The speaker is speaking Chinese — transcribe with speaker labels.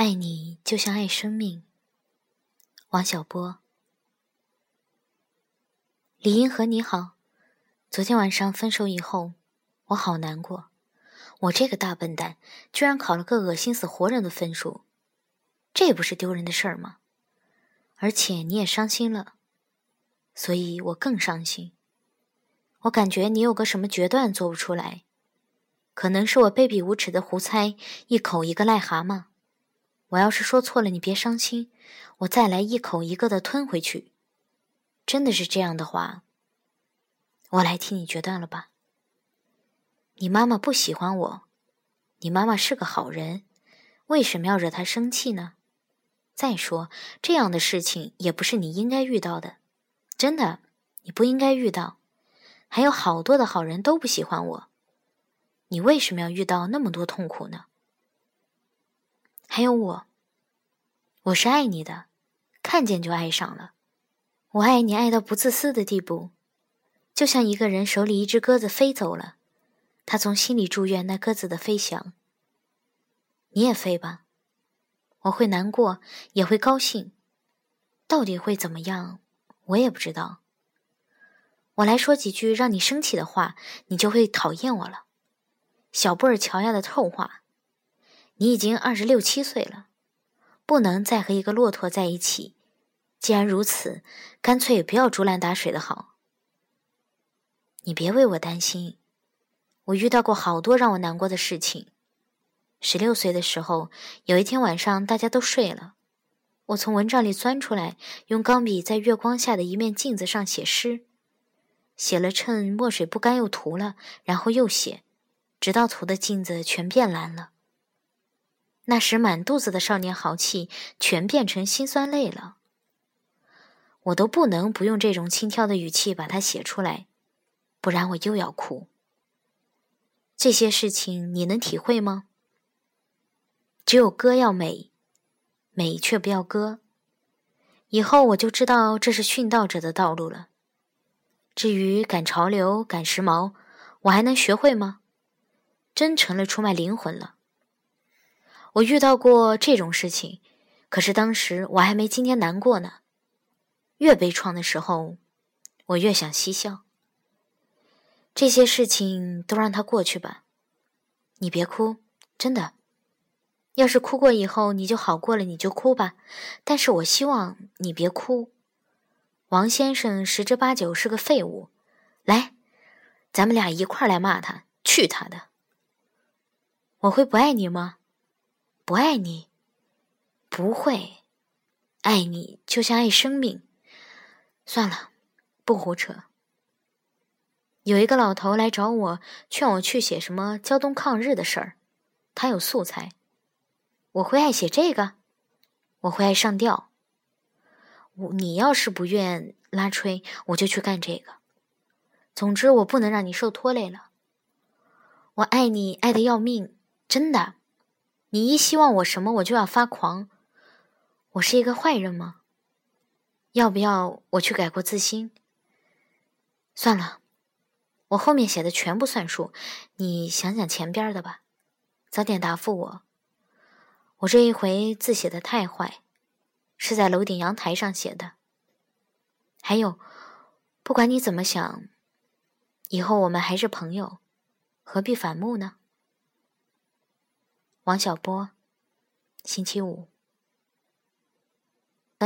Speaker 1: 爱你就像爱生命。王小波，李银河你好，昨天晚上分手以后，我好难过。我这个大笨蛋，居然考了个恶心死活人的分数，这不是丢人的事儿吗？而且你也伤心了，所以我更伤心。我感觉你有个什么决断做不出来，可能是我卑鄙无耻的胡猜，一口一个癞蛤蟆。我要是说错了，你别伤心，我再来一口一个的吞回去。真的是这样的话，我来替你决断了吧。你妈妈不喜欢我，你妈妈是个好人，为什么要惹她生气呢？再说这样的事情也不是你应该遇到的，真的，你不应该遇到。还有好多的好人都不喜欢我，你为什么要遇到那么多痛苦呢？还有我，我是爱你的，看见就爱上了。我爱你爱到不自私的地步，就像一个人手里一只鸽子飞走了，他从心里祝愿那鸽子的飞翔。你也飞吧，我会难过，也会高兴，到底会怎么样，我也不知道。我来说几句让你生气的话，你就会讨厌我了。小布尔乔亚的臭话。你已经二十六七岁了，不能再和一个骆驼在一起。既然如此，干脆不要竹篮打水的好。你别为我担心，我遇到过好多让我难过的事情。十六岁的时候，有一天晚上，大家都睡了，我从蚊帐里钻出来，用钢笔在月光下的一面镜子上写诗，写了趁墨水不干又涂了，然后又写，直到涂的镜子全变蓝了。那时满肚子的少年豪气，全变成心酸泪了。我都不能不用这种轻佻的语气把它写出来，不然我又要哭。这些事情你能体会吗？只有歌要美，美却不要歌。以后我就知道这是殉道者的道路了。至于赶潮流、赶时髦，我还能学会吗？真成了出卖灵魂了。我遇到过这种事情，可是当时我还没今天难过呢。越悲怆的时候，我越想嬉笑。这些事情都让它过去吧，你别哭，真的。要是哭过以后你就好过了，你就哭吧。但是我希望你别哭。王先生十之八九是个废物。来，咱们俩一块来骂他，去他的。我会不爱你吗？不爱你，不会爱你，就像爱生命。算了，不胡扯。有一个老头来找我，劝我去写什么胶东抗日的事儿，他有素材。我会爱写这个，我会爱上吊。我你要是不愿拉吹，我就去干这个。总之，我不能让你受拖累了。我爱你，爱的要命，真的。你一希望我什么，我就要发狂。我是一个坏人吗？要不要我去改过自新？算了，我后面写的全部算数，你想想前边的吧。早点答复我。我这一回字写的太坏，是在楼顶阳台上写的。还有，不管你怎么想，以后我们还是朋友，何必反目呢？王小波，星期五。